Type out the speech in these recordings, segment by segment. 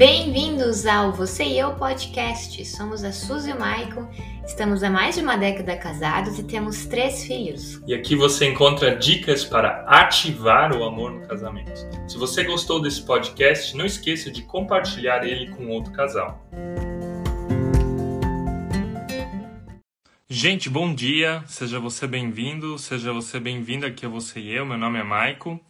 Bem-vindos ao Você e Eu Podcast. Somos a Suzy e o Maicon, estamos há mais de uma década casados e temos três filhos. E aqui você encontra dicas para ativar o amor no casamento. Se você gostou desse podcast, não esqueça de compartilhar ele com outro casal. Gente, bom dia, seja você bem-vindo, seja você bem-vinda aqui a Você e Eu. Meu nome é Maicon.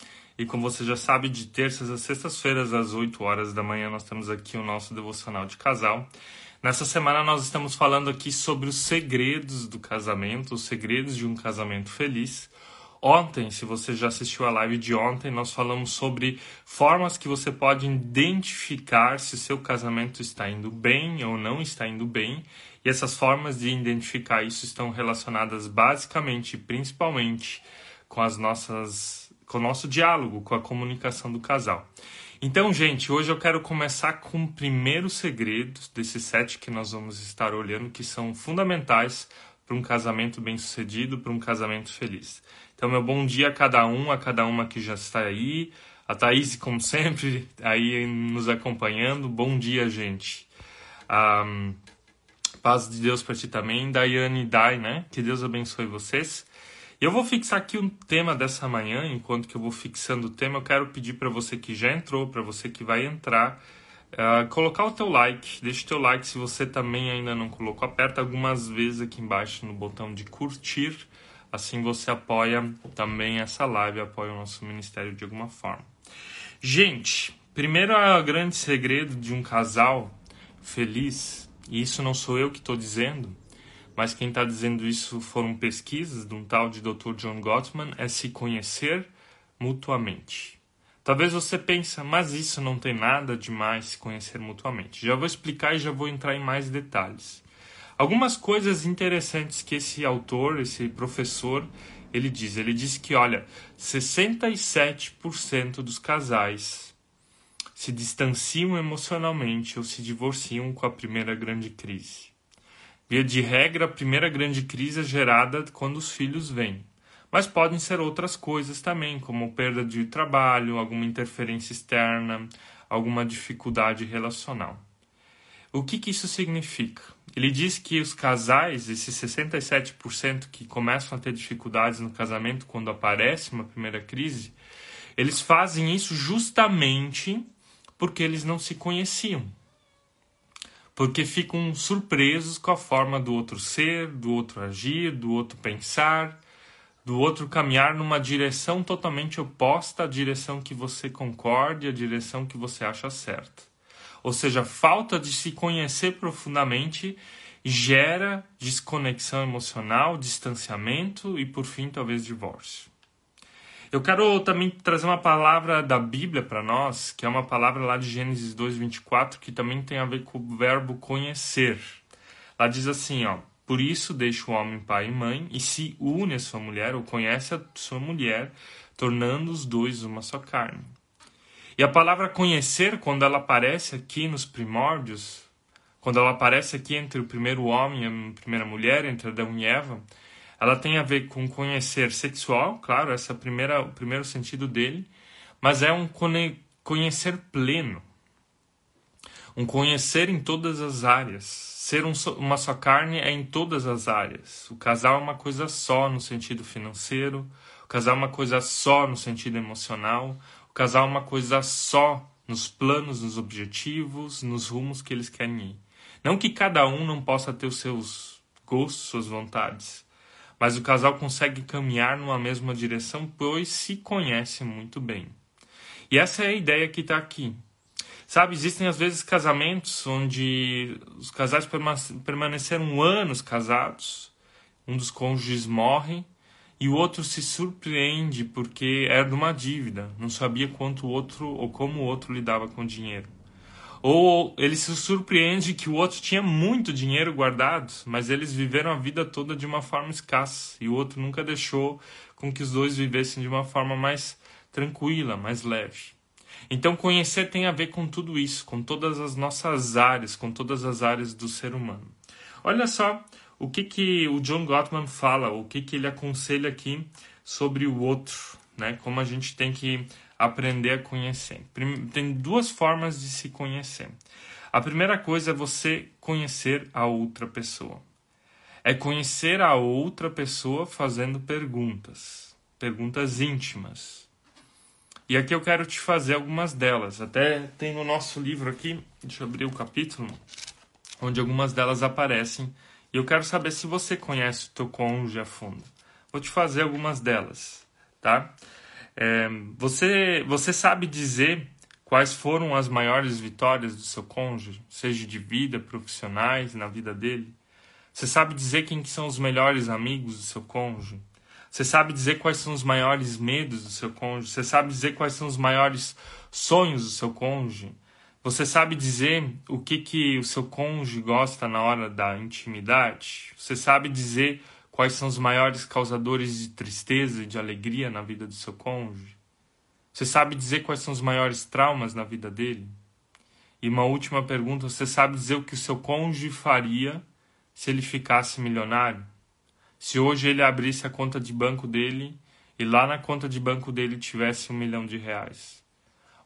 E como você já sabe, de terças a sextas-feiras, às 8 horas da manhã, nós temos aqui o nosso devocional de casal. Nessa semana, nós estamos falando aqui sobre os segredos do casamento, os segredos de um casamento feliz. Ontem, se você já assistiu a live de ontem, nós falamos sobre formas que você pode identificar se seu casamento está indo bem ou não está indo bem. E essas formas de identificar isso estão relacionadas basicamente, principalmente, com as nossas com o nosso diálogo, com a comunicação do casal. Então, gente, hoje eu quero começar com o primeiro segredo desses sete que nós vamos estar olhando, que são fundamentais para um casamento bem-sucedido, para um casamento feliz. Então, meu bom dia a cada um, a cada uma que já está aí. A Thaís, como sempre, aí nos acompanhando. Bom dia, gente. Um, paz de Deus para ti também. Daiane e Dai, né? Que Deus abençoe vocês. Eu vou fixar aqui um tema dessa manhã, enquanto que eu vou fixando o tema, eu quero pedir para você que já entrou, para você que vai entrar, uh, colocar o teu like. Deixa o teu like se você também ainda não colocou. Aperta algumas vezes aqui embaixo no botão de curtir. Assim você apoia também essa live, apoia o nosso ministério de alguma forma. Gente, primeiro o grande segredo de um casal feliz, e isso não sou eu que estou dizendo, mas quem está dizendo isso foram pesquisas de um tal de Dr. John Gottman, é se conhecer mutuamente. Talvez você pense, mas isso não tem nada de mais se conhecer mutuamente. Já vou explicar e já vou entrar em mais detalhes. Algumas coisas interessantes que esse autor, esse professor, ele diz. Ele diz que, olha, 67% dos casais se distanciam emocionalmente ou se divorciam com a primeira grande crise. Via de regra, a primeira grande crise é gerada quando os filhos vêm. Mas podem ser outras coisas também, como perda de trabalho, alguma interferência externa, alguma dificuldade relacional. O que, que isso significa? Ele diz que os casais, esses 67% que começam a ter dificuldades no casamento quando aparece uma primeira crise, eles fazem isso justamente porque eles não se conheciam porque ficam surpresos com a forma do outro ser, do outro agir, do outro pensar, do outro caminhar numa direção totalmente oposta à direção que você concorde, à direção que você acha certa. Ou seja, a falta de se conhecer profundamente gera desconexão emocional, distanciamento e, por fim, talvez divórcio. Eu quero também trazer uma palavra da Bíblia para nós, que é uma palavra lá de Gênesis 2:24, que também tem a ver com o verbo conhecer. Lá diz assim, ó: Por isso deixa o homem pai e mãe e se une a sua mulher ou conhece a sua mulher, tornando os dois uma só carne. E a palavra conhecer, quando ela aparece aqui nos primórdios, quando ela aparece aqui entre o primeiro homem e a primeira mulher, entre Adão e Eva, ela tem a ver com conhecer sexual, claro, esse é primeira, o primeiro sentido dele, mas é um conhecer pleno. Um conhecer em todas as áreas. Ser um, uma só carne é em todas as áreas. O casal é uma coisa só no sentido financeiro, o casal é uma coisa só no sentido emocional, o casal é uma coisa só nos planos, nos objetivos, nos rumos que eles querem ir. Não que cada um não possa ter os seus gostos, suas vontades, mas o casal consegue caminhar numa mesma direção, pois se conhece muito bem. E essa é a ideia que está aqui. Sabe, existem às vezes casamentos onde os casais permaneceram anos casados, um dos cônjuges morre e o outro se surpreende porque era de uma dívida, não sabia quanto o outro ou como o outro lidava com o dinheiro. Ou ele se surpreende que o outro tinha muito dinheiro guardado, mas eles viveram a vida toda de uma forma escassa e o outro nunca deixou com que os dois vivessem de uma forma mais tranquila, mais leve. Então, conhecer tem a ver com tudo isso, com todas as nossas áreas, com todas as áreas do ser humano. Olha só o que, que o John Gottman fala, o que, que ele aconselha aqui sobre o outro, né? como a gente tem que aprender a conhecer. Tem duas formas de se conhecer. A primeira coisa é você conhecer a outra pessoa. É conhecer a outra pessoa fazendo perguntas, perguntas íntimas. E aqui eu quero te fazer algumas delas. Até tem no nosso livro aqui, deixa eu abrir o capítulo, onde algumas delas aparecem. E eu quero saber se você conhece o teu cônjuge a fundo. Vou te fazer algumas delas, tá? É, você, você sabe dizer Quais foram as maiores vitórias do seu cônjuge, seja de vida, profissionais, na vida dele? Você sabe dizer quem são os melhores amigos do seu cônjuge? Você sabe dizer quais são os maiores medos do seu cônjuge? Você sabe dizer quais são os maiores sonhos do seu cônjuge? Você sabe dizer o que, que o seu cônjuge gosta na hora da intimidade? Você sabe dizer quais são os maiores causadores de tristeza e de alegria na vida do seu cônjuge? Você sabe dizer quais são os maiores traumas na vida dele? E uma última pergunta: você sabe dizer o que o seu cônjuge faria se ele ficasse milionário? Se hoje ele abrisse a conta de banco dele e lá na conta de banco dele tivesse um milhão de reais?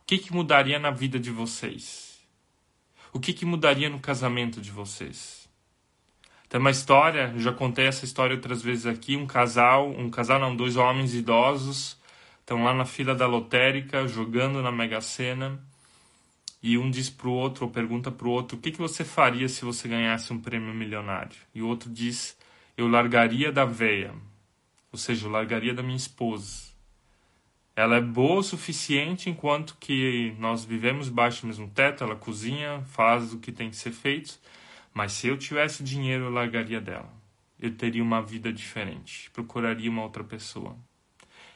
O que, que mudaria na vida de vocês? O que, que mudaria no casamento de vocês? Tem uma história, já contei essa história outras vezes aqui, um casal, um casal não, dois homens idosos estão lá na fila da lotérica jogando na Mega Sena e um diz para o outro ou pergunta para o outro o que, que você faria se você ganhasse um prêmio milionário? E o outro diz eu largaria da veia ou seja eu largaria da minha esposa. Ela é boa o suficiente enquanto que nós vivemos baixo do mesmo teto ela cozinha faz o que tem que ser feito mas se eu tivesse dinheiro eu largaria dela eu teria uma vida diferente procuraria uma outra pessoa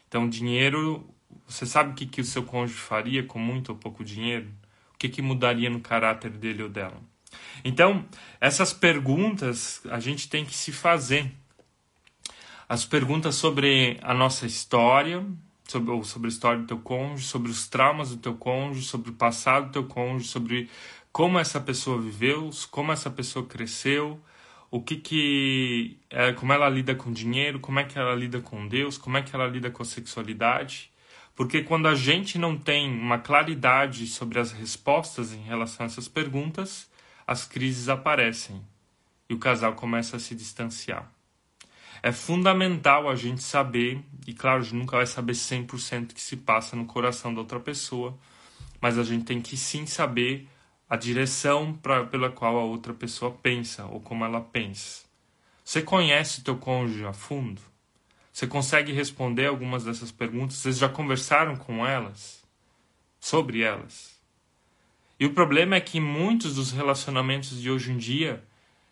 então, dinheiro, você sabe o que, que o seu cônjuge faria com muito ou pouco dinheiro? O que, que mudaria no caráter dele ou dela? Então, essas perguntas a gente tem que se fazer. As perguntas sobre a nossa história, sobre, ou sobre a história do teu cônjuge, sobre os traumas do teu cônjuge, sobre o passado do teu cônjuge, sobre como essa pessoa viveu, como essa pessoa cresceu, o que que é, como ela lida com dinheiro, como é que ela lida com Deus, como é que ela lida com a sexualidade. Porque quando a gente não tem uma claridade sobre as respostas em relação a essas perguntas, as crises aparecem e o casal começa a se distanciar. É fundamental a gente saber, e claro, a gente nunca vai saber 100% o que se passa no coração da outra pessoa, mas a gente tem que sim saber a direção pra, pela qual a outra pessoa pensa ou como ela pensa. Você conhece teu cônjuge a fundo? Você consegue responder algumas dessas perguntas? Vocês já conversaram com elas? Sobre elas? E o problema é que muitos dos relacionamentos de hoje em dia,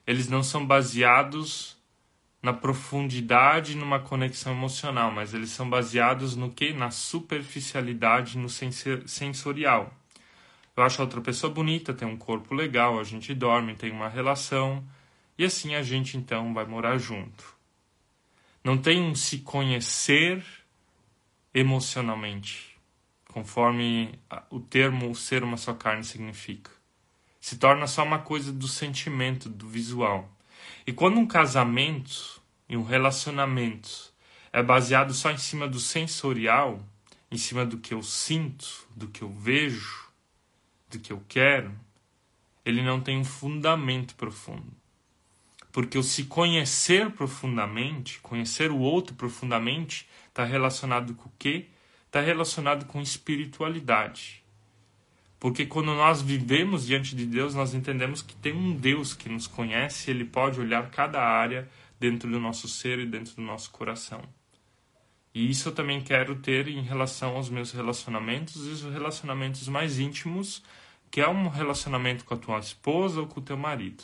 eles não são baseados na profundidade, numa conexão emocional, mas eles são baseados no que? Na superficialidade, no sensorial. Eu acho a outra pessoa bonita, tem um corpo legal, a gente dorme, tem uma relação, e assim a gente então vai morar junto. Não tem um se conhecer emocionalmente, conforme o termo ser uma só carne significa. Se torna só uma coisa do sentimento, do visual. E quando um casamento e um relacionamento é baseado só em cima do sensorial, em cima do que eu sinto, do que eu vejo, do que eu quero, ele não tem um fundamento profundo. Porque o se conhecer profundamente, conhecer o outro profundamente, está relacionado com o quê? Está relacionado com espiritualidade. Porque quando nós vivemos diante de Deus, nós entendemos que tem um Deus que nos conhece, ele pode olhar cada área dentro do nosso ser e dentro do nosso coração. E isso eu também quero ter em relação aos meus relacionamentos e os relacionamentos mais íntimos, que é um relacionamento com a tua esposa ou com o teu marido.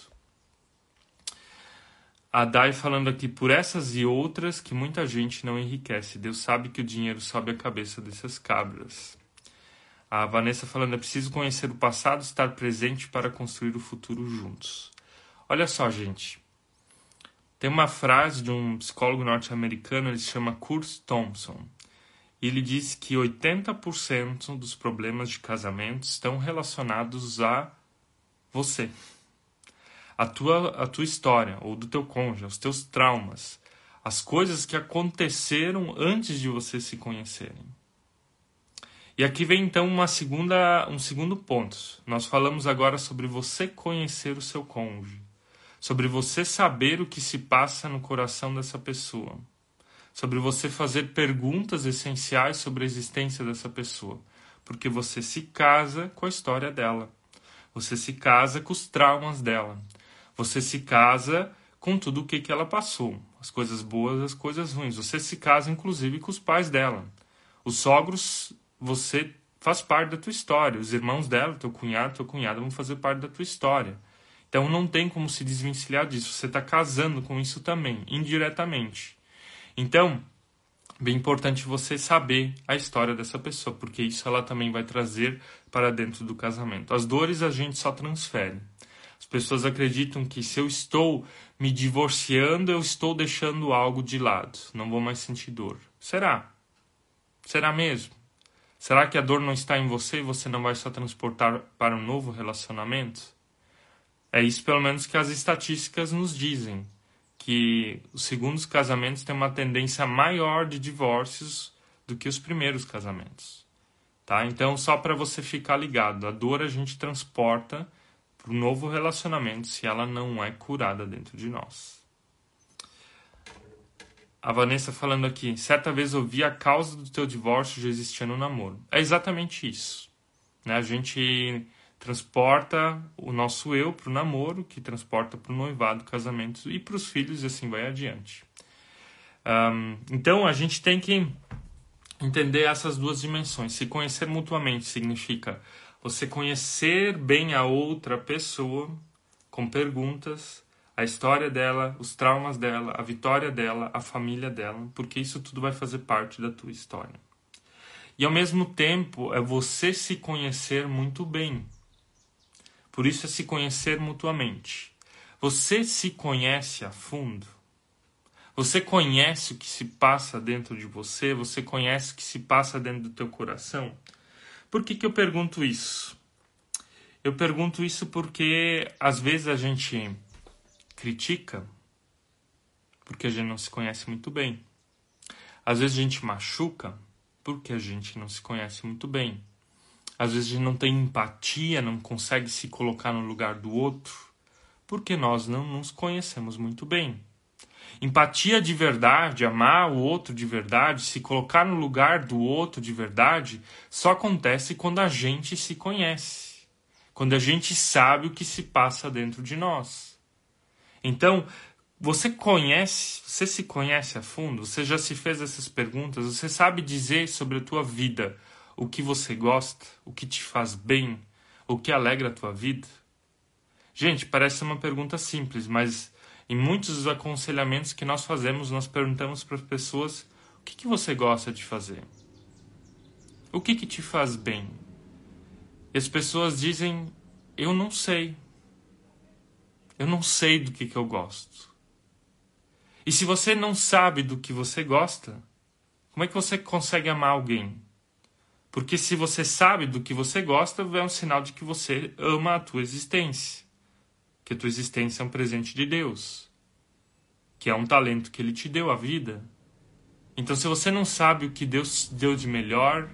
A Dai falando aqui por essas e outras que muita gente não enriquece. Deus sabe que o dinheiro sobe a cabeça dessas cabras. A Vanessa falando é preciso conhecer o passado, estar presente para construir o futuro juntos. Olha só, gente. Tem uma frase de um psicólogo norte-americano, ele se chama Kurt Thompson. E ele diz que 80% dos problemas de casamento estão relacionados a você. A tua, a tua história, ou do teu cônjuge, os teus traumas, as coisas que aconteceram antes de vocês se conhecerem. E aqui vem então uma segunda, um segundo ponto. Nós falamos agora sobre você conhecer o seu cônjuge, sobre você saber o que se passa no coração dessa pessoa, sobre você fazer perguntas essenciais sobre a existência dessa pessoa, porque você se casa com a história dela, você se casa com os traumas dela, você se casa com tudo o que, que ela passou, as coisas boas, as coisas ruins. Você se casa inclusive com os pais dela. Os sogros você faz parte da tua história. Os irmãos dela, teu cunhado, tua cunhada vão fazer parte da tua história. Então não tem como se desvencilhar disso. Você está casando com isso também, indiretamente. Então, bem importante você saber a história dessa pessoa, porque isso ela também vai trazer para dentro do casamento. As dores a gente só transfere. As pessoas acreditam que se eu estou me divorciando, eu estou deixando algo de lado. Não vou mais sentir dor. Será? Será mesmo? Será que a dor não está em você e você não vai só transportar para um novo relacionamento? É isso, pelo menos, que as estatísticas nos dizem. Que os segundos casamentos têm uma tendência maior de divórcios do que os primeiros casamentos. Tá? Então, só para você ficar ligado, a dor a gente transporta para o novo relacionamento se ela não é curada dentro de nós a Vanessa falando aqui, certa vez ouvi a causa do teu divórcio já existia no namoro. É exatamente isso. Né? A gente transporta o nosso eu para o namoro, que transporta para o noivado, casamento e para os filhos e assim vai adiante. Um, então a gente tem que entender essas duas dimensões. Se conhecer mutuamente significa você conhecer bem a outra pessoa com perguntas a história dela, os traumas dela, a vitória dela, a família dela, porque isso tudo vai fazer parte da tua história. E ao mesmo tempo é você se conhecer muito bem. Por isso é se conhecer mutuamente. Você se conhece a fundo. Você conhece o que se passa dentro de você, você conhece o que se passa dentro do teu coração. Por que, que eu pergunto isso? Eu pergunto isso porque às vezes a gente critica porque a gente não se conhece muito bem. Às vezes a gente machuca porque a gente não se conhece muito bem. Às vezes a gente não tem empatia, não consegue se colocar no lugar do outro porque nós não nos conhecemos muito bem. Empatia de verdade, amar o outro de verdade, se colocar no lugar do outro de verdade, só acontece quando a gente se conhece, quando a gente sabe o que se passa dentro de nós. Então, você conhece, você se conhece a fundo? Você já se fez essas perguntas? Você sabe dizer sobre a tua vida o que você gosta, o que te faz bem, o que alegra a tua vida? Gente, parece uma pergunta simples, mas em muitos dos aconselhamentos que nós fazemos, nós perguntamos para as pessoas o que, que você gosta de fazer? O que, que te faz bem? E as pessoas dizem, eu não sei. Eu não sei do que, que eu gosto. E se você não sabe do que você gosta, como é que você consegue amar alguém? Porque se você sabe do que você gosta, é um sinal de que você ama a tua existência. Que a tua existência é um presente de Deus. Que é um talento que Ele te deu, a vida. Então, se você não sabe o que Deus deu de melhor,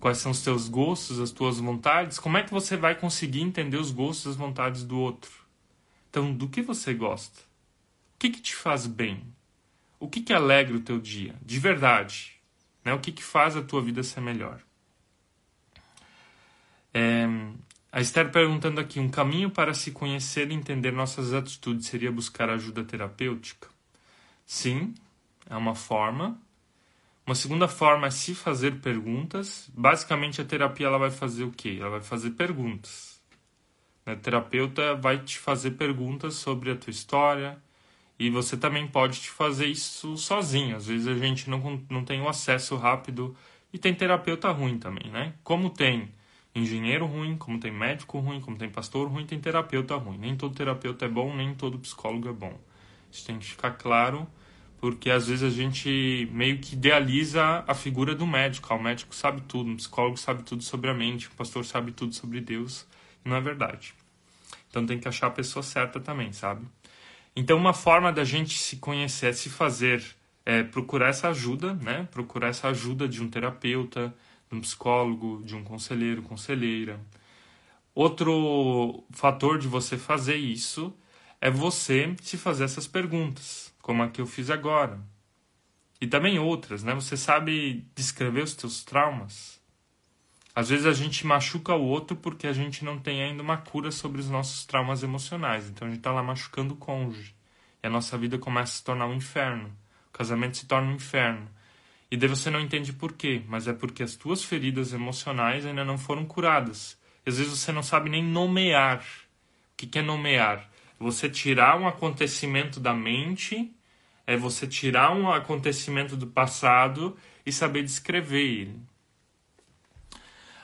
quais são os teus gostos, as tuas vontades, como é que você vai conseguir entender os gostos e as vontades do outro? Então, do que você gosta? O que, que te faz bem? O que, que alegra o teu dia? De verdade. Né? O que, que faz a tua vida ser melhor? É, a Esther perguntando aqui: um caminho para se conhecer e entender nossas atitudes seria buscar ajuda terapêutica? Sim, é uma forma. Uma segunda forma é se fazer perguntas. Basicamente, a terapia ela vai fazer o quê? Ela vai fazer perguntas. O terapeuta vai te fazer perguntas sobre a tua história e você também pode te fazer isso sozinho. Às vezes a gente não, não tem o acesso rápido e tem terapeuta ruim também, né? Como tem engenheiro ruim, como tem médico ruim, como tem pastor ruim, tem terapeuta ruim. Nem todo terapeuta é bom, nem todo psicólogo é bom. Isso tem que ficar claro, porque às vezes a gente meio que idealiza a figura do médico. Ah, o médico sabe tudo, o psicólogo sabe tudo sobre a mente, o pastor sabe tudo sobre Deus. Não é verdade. Então tem que achar a pessoa certa também, sabe? Então uma forma da gente se conhecer, se fazer, é procurar essa ajuda, né? Procurar essa ajuda de um terapeuta, de um psicólogo, de um conselheiro, conselheira. Outro fator de você fazer isso é você se fazer essas perguntas, como a que eu fiz agora. E também outras, né? Você sabe descrever os teus traumas? Às vezes a gente machuca o outro porque a gente não tem ainda uma cura sobre os nossos traumas emocionais. Então a gente está lá machucando o cônjuge. E a nossa vida começa a se tornar um inferno. O casamento se torna um inferno. E daí você não entende por quê, mas é porque as tuas feridas emocionais ainda não foram curadas. E às vezes você não sabe nem nomear. O que é nomear? Você tirar um acontecimento da mente, é você tirar um acontecimento do passado e saber descrever ele.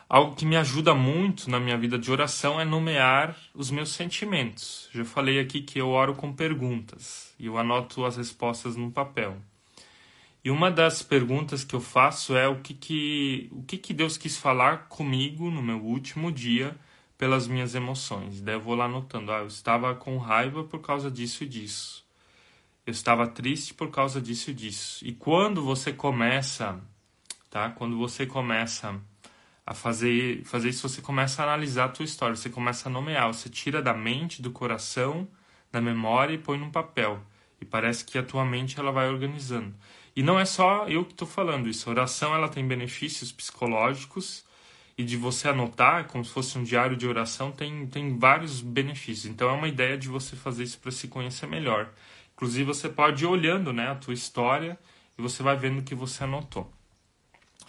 Algo que me ajuda muito na minha vida de oração é nomear os meus sentimentos. Já falei aqui que eu oro com perguntas e eu anoto as respostas num papel. E uma das perguntas que eu faço é o que, que, o que, que Deus quis falar comigo no meu último dia pelas minhas emoções. Daí eu vou lá anotando, ah, eu estava com raiva por causa disso e disso. Eu estava triste por causa disso e disso. E quando você começa, tá? Quando você começa a fazer, fazer isso, você começa a analisar a tua história, você começa a nomear, você tira da mente, do coração, da memória e põe num papel. E parece que a tua mente ela vai organizando. E não é só eu que estou falando isso. A oração ela tem benefícios psicológicos e de você anotar, como se fosse um diário de oração, tem, tem vários benefícios. Então é uma ideia de você fazer isso para se conhecer melhor. Inclusive você pode ir olhando né, a tua história e você vai vendo o que você anotou.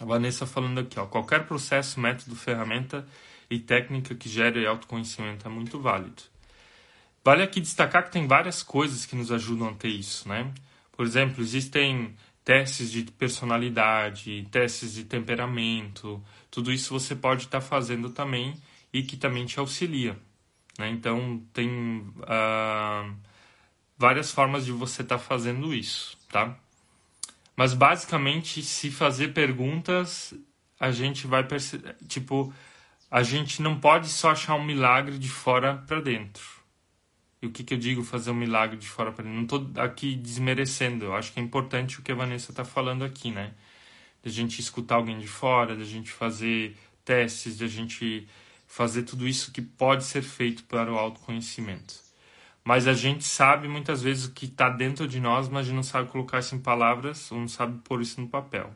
A Vanessa falando aqui, ó, qualquer processo, método, ferramenta e técnica que gere autoconhecimento é muito válido. Vale aqui destacar que tem várias coisas que nos ajudam a ter isso, né? Por exemplo, existem testes de personalidade, testes de temperamento, tudo isso você pode estar tá fazendo também e que também te auxilia. Né? Então, tem uh, várias formas de você estar tá fazendo isso, tá? Mas basicamente, se fazer perguntas, a gente vai perceber. Tipo, a gente não pode só achar um milagre de fora para dentro. E o que, que eu digo fazer um milagre de fora para dentro? Não estou aqui desmerecendo. Eu acho que é importante o que a Vanessa está falando aqui, né? De a gente escutar alguém de fora, de a gente fazer testes, de a gente fazer tudo isso que pode ser feito para o autoconhecimento mas a gente sabe muitas vezes o que está dentro de nós, mas a gente não sabe colocar isso em palavras ou não sabe pôr isso no papel.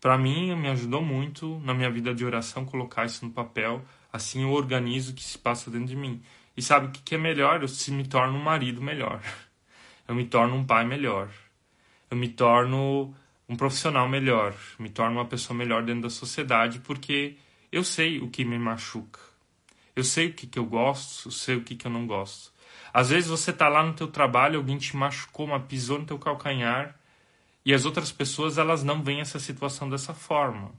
Para mim, me ajudou muito na minha vida de oração colocar isso no papel, assim eu organizo o que se passa dentro de mim. E sabe o que é melhor? Eu se me torno um marido melhor. Eu me torno um pai melhor. Eu me torno um profissional melhor. Me torno uma pessoa melhor dentro da sociedade porque eu sei o que me machuca. Eu sei o que, que eu gosto, eu sei o que, que eu não gosto. Às vezes você está lá no teu trabalho, alguém te machucou, uma pisou no teu calcanhar, e as outras pessoas elas não veem essa situação dessa forma.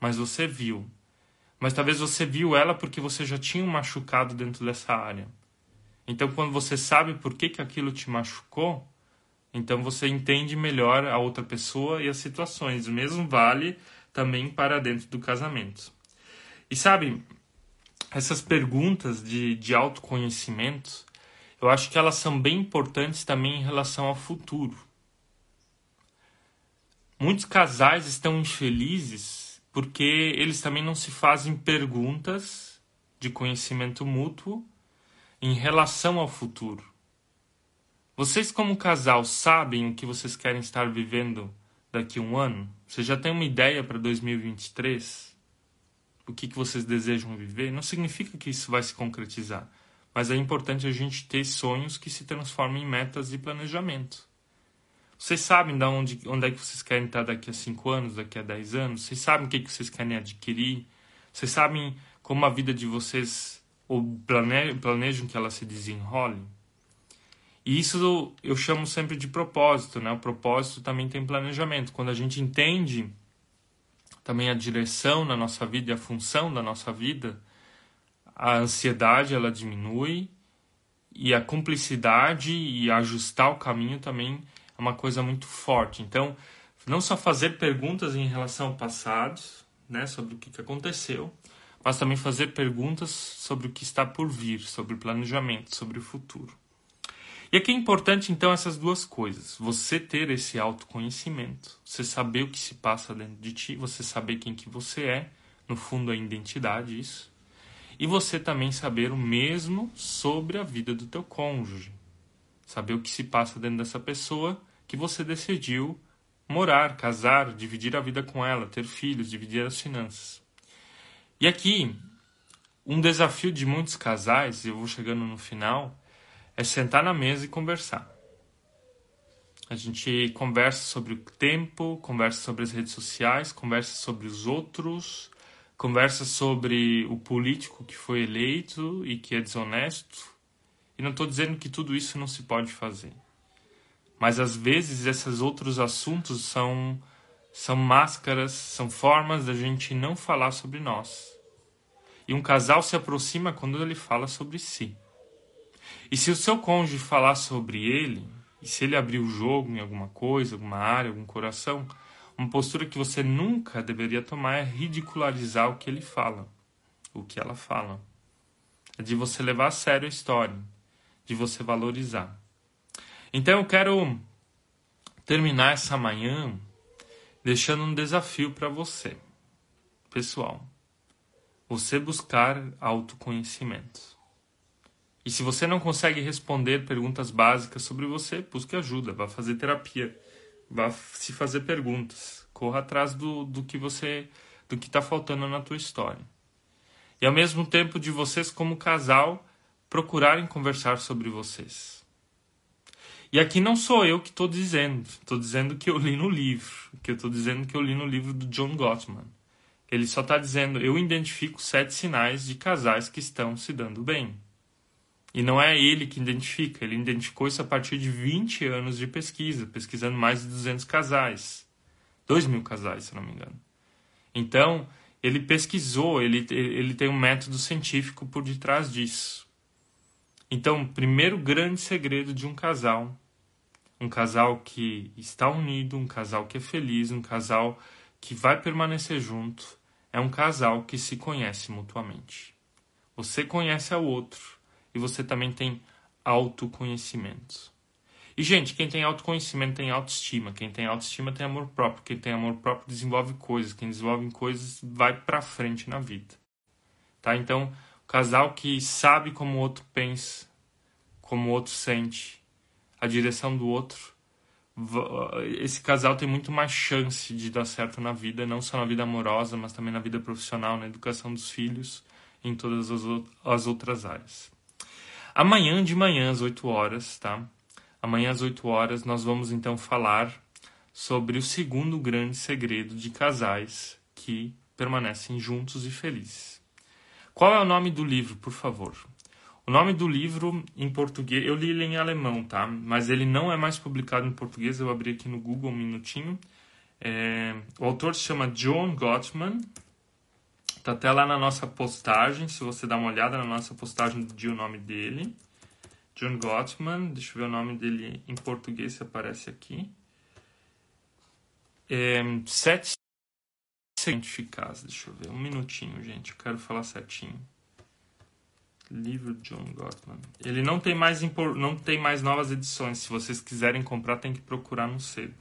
Mas você viu. Mas talvez você viu ela porque você já tinha um machucado dentro dessa área. Então quando você sabe por que, que aquilo te machucou, então você entende melhor a outra pessoa e as situações. O mesmo vale também para dentro do casamento. E sabe, essas perguntas de, de autoconhecimento, eu acho que elas são bem importantes também em relação ao futuro. Muitos casais estão infelizes porque eles também não se fazem perguntas de conhecimento mútuo em relação ao futuro. Vocês, como casal, sabem o que vocês querem estar vivendo daqui a um ano? Você já tem uma ideia para 2023? O que, que vocês desejam viver? Não significa que isso vai se concretizar mas é importante a gente ter sonhos que se transformem em metas de planejamento. Vocês sabem de onde, onde é que vocês querem estar daqui a 5 anos, daqui a 10 anos? Vocês sabem o que, que vocês querem adquirir? Vocês sabem como a vida de vocês ou planejam que ela se desenrole? E isso eu chamo sempre de propósito, né? O propósito também tem planejamento. Quando a gente entende também a direção na nossa vida e a função da nossa vida, a ansiedade ela diminui e a cumplicidade e ajustar o caminho também é uma coisa muito forte. Então, não só fazer perguntas em relação ao passado, né, sobre o que, aconteceu, mas também fazer perguntas sobre o que está por vir, sobre o planejamento, sobre o futuro. E aqui é importante então essas duas coisas: você ter esse autoconhecimento, você saber o que se passa dentro de ti, você saber quem que você é, no fundo a identidade isso. E você também saber o mesmo sobre a vida do teu cônjuge. Saber o que se passa dentro dessa pessoa que você decidiu morar, casar, dividir a vida com ela, ter filhos, dividir as finanças. E aqui, um desafio de muitos casais, e eu vou chegando no final, é sentar na mesa e conversar. A gente conversa sobre o tempo, conversa sobre as redes sociais, conversa sobre os outros, conversa sobre o político que foi eleito e que é desonesto. E não estou dizendo que tudo isso não se pode fazer. Mas às vezes esses outros assuntos são são máscaras, são formas da gente não falar sobre nós. E um casal se aproxima quando ele fala sobre si. E se o seu cônjuge falar sobre ele, e se ele abrir o jogo em alguma coisa, alguma área, algum coração, uma postura que você nunca deveria tomar é ridicularizar o que ele fala, o que ela fala. É de você levar a sério a história, de você valorizar. Então eu quero terminar essa manhã deixando um desafio para você, pessoal. Você buscar autoconhecimento. E se você não consegue responder perguntas básicas sobre você, busque ajuda, vá fazer terapia, vá se fazer perguntas, corra atrás do, do que você, do que está faltando na tua história. E ao mesmo tempo de vocês como casal procurarem conversar sobre vocês e aqui não sou eu que estou dizendo, estou dizendo que eu li no livro, que eu estou dizendo que eu li no livro do John Gottman. Ele só está dizendo, eu identifico sete sinais de casais que estão se dando bem. E não é ele que identifica, ele identificou isso a partir de 20 anos de pesquisa, pesquisando mais de 200 casais. 2 mil casais, se não me engano. Então, ele pesquisou, ele, ele tem um método científico por detrás disso. Então, primeiro grande segredo de um casal, um casal que está unido, um casal que é feliz, um casal que vai permanecer junto, é um casal que se conhece mutuamente. Você conhece ao outro e você também tem autoconhecimento. E, gente, quem tem autoconhecimento tem autoestima. Quem tem autoestima tem amor próprio. Quem tem amor próprio desenvolve coisas. Quem desenvolve coisas vai pra frente na vida. Tá? Então, casal que sabe como o outro pensa, como o outro sente, a direção do outro. Esse casal tem muito mais chance de dar certo na vida, não só na vida amorosa, mas também na vida profissional, na educação dos filhos, em todas as outras áreas. Amanhã de manhã às 8 horas, tá? Amanhã às 8 horas nós vamos então falar sobre o segundo grande segredo de casais que permanecem juntos e felizes. Qual é o nome do livro, por favor? O nome do livro em português, eu li ele em alemão, tá? Mas ele não é mais publicado em português. Eu abri aqui no Google um minutinho. É, o autor se chama John Gottman. Tá até lá na nossa postagem. Se você dá uma olhada na nossa postagem do dia o nome dele. John Gottman. Deixa eu ver o nome dele em português se aparece aqui. É, sete eficaz. Deixa eu ver, um minutinho, gente. Eu quero falar certinho. Livro John Gottman. Ele não tem mais não tem mais novas edições. Se vocês quiserem comprar, tem que procurar no sebo.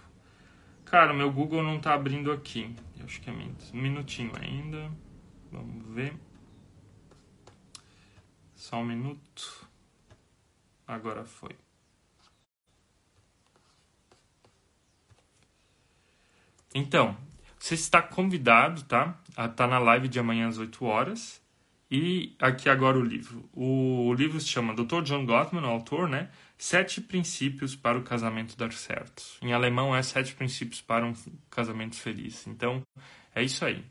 Cara, meu Google não tá abrindo aqui. Eu acho que é um minutinho ainda. Vamos ver. Só um minuto. Agora foi. Então, você está convidado, tá? A tá na live de amanhã às 8 horas. E aqui agora o livro. O livro se chama Dr. John Gottman, o autor, né? Sete princípios para o casamento dar certo. Em alemão é Sete princípios para um casamento feliz. Então, é isso aí.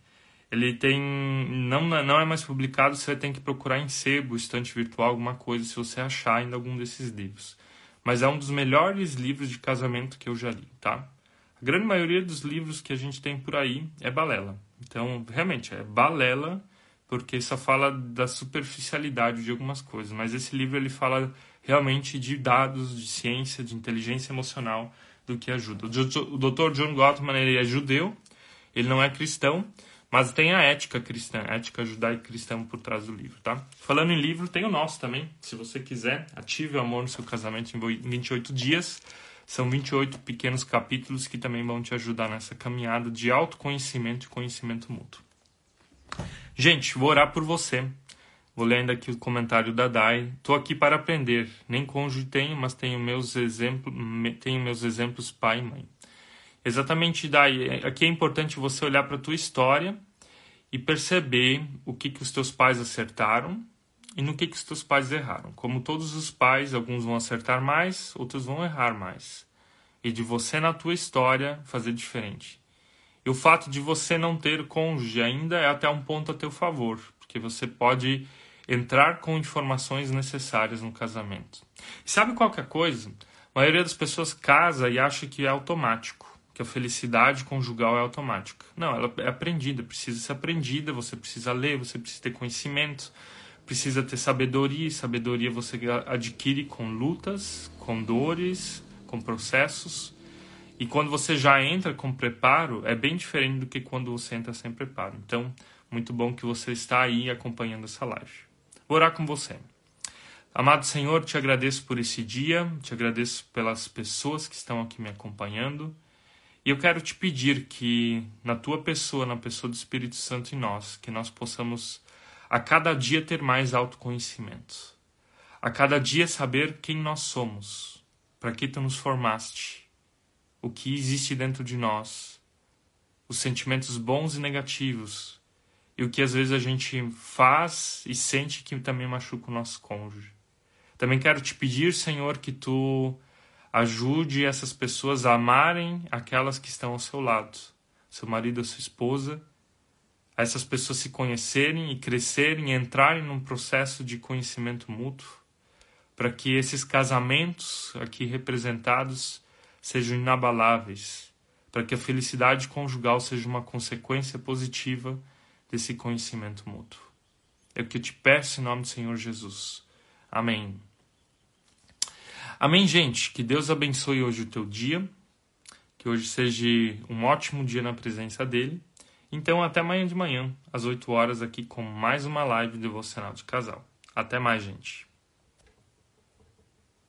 Ele tem não não é mais publicado, você tem que procurar em sebo, estante virtual, alguma coisa, se você achar ainda algum desses livros. Mas é um dos melhores livros de casamento que eu já li, tá? A grande maioria dos livros que a gente tem por aí é balela. Então, realmente, é balela porque só fala da superficialidade de algumas coisas. Mas esse livro ele fala realmente de dados, de ciência, de inteligência emocional, do que ajuda. O Dr. John Gottman ele é judeu, ele não é cristão, Mas tem a ética cristã, a ética judaica cristã por trás do livro, tá? Falando em livro, tem o nosso também. Se você quiser, ative o amor no seu casamento em 28 dias. São 28 pequenos capítulos que também vão te ajudar nessa caminhada de autoconhecimento e conhecimento mútuo. Gente, vou orar por você. Vou ler ainda aqui o comentário da Dai. Tô aqui para aprender. Nem cônjuge tenho, mas tenho meus exemplos, tenho meus exemplos pai e mãe. Exatamente, Dai. Aqui é importante você olhar para a tua história e perceber o que, que os teus pais acertaram e no que, que os teus pais erraram. Como todos os pais, alguns vão acertar mais, outros vão errar mais. E de você na tua história fazer diferente. E o fato de você não ter cônjuge ainda é até um ponto a teu favor, porque você pode entrar com informações necessárias no casamento. E sabe qualquer é coisa? A maioria das pessoas casa e acha que é automático, que a felicidade conjugal é automática. Não, ela é aprendida, precisa ser aprendida, você precisa ler, você precisa ter conhecimento, precisa ter sabedoria, e sabedoria você adquire com lutas, com dores, com processos. E quando você já entra com preparo, é bem diferente do que quando você entra sem preparo. Então, muito bom que você está aí acompanhando essa live. Vou orar com você. Amado Senhor, te agradeço por esse dia, te agradeço pelas pessoas que estão aqui me acompanhando. E eu quero te pedir que, na tua pessoa, na pessoa do Espírito Santo em nós, que nós possamos a cada dia ter mais autoconhecimento. A cada dia saber quem nós somos, para que tu nos formaste, o que existe dentro de nós, os sentimentos bons e negativos, e o que às vezes a gente faz e sente que também machuca o nosso cônjuge. Também quero te pedir, Senhor, que tu ajude essas pessoas a amarem aquelas que estão ao seu lado, seu marido ou sua esposa, a essas pessoas se conhecerem e crescerem e entrarem num processo de conhecimento mútuo, para que esses casamentos aqui representados sejam inabaláveis, para que a felicidade conjugal seja uma consequência positiva desse conhecimento mútuo. É o que eu te peço em nome do Senhor Jesus. Amém. Amém, gente. Que Deus abençoe hoje o teu dia. Que hoje seja um ótimo dia na presença dele. Então, até amanhã de manhã, às 8 horas, aqui com mais uma live devocional de casal. Até mais, gente.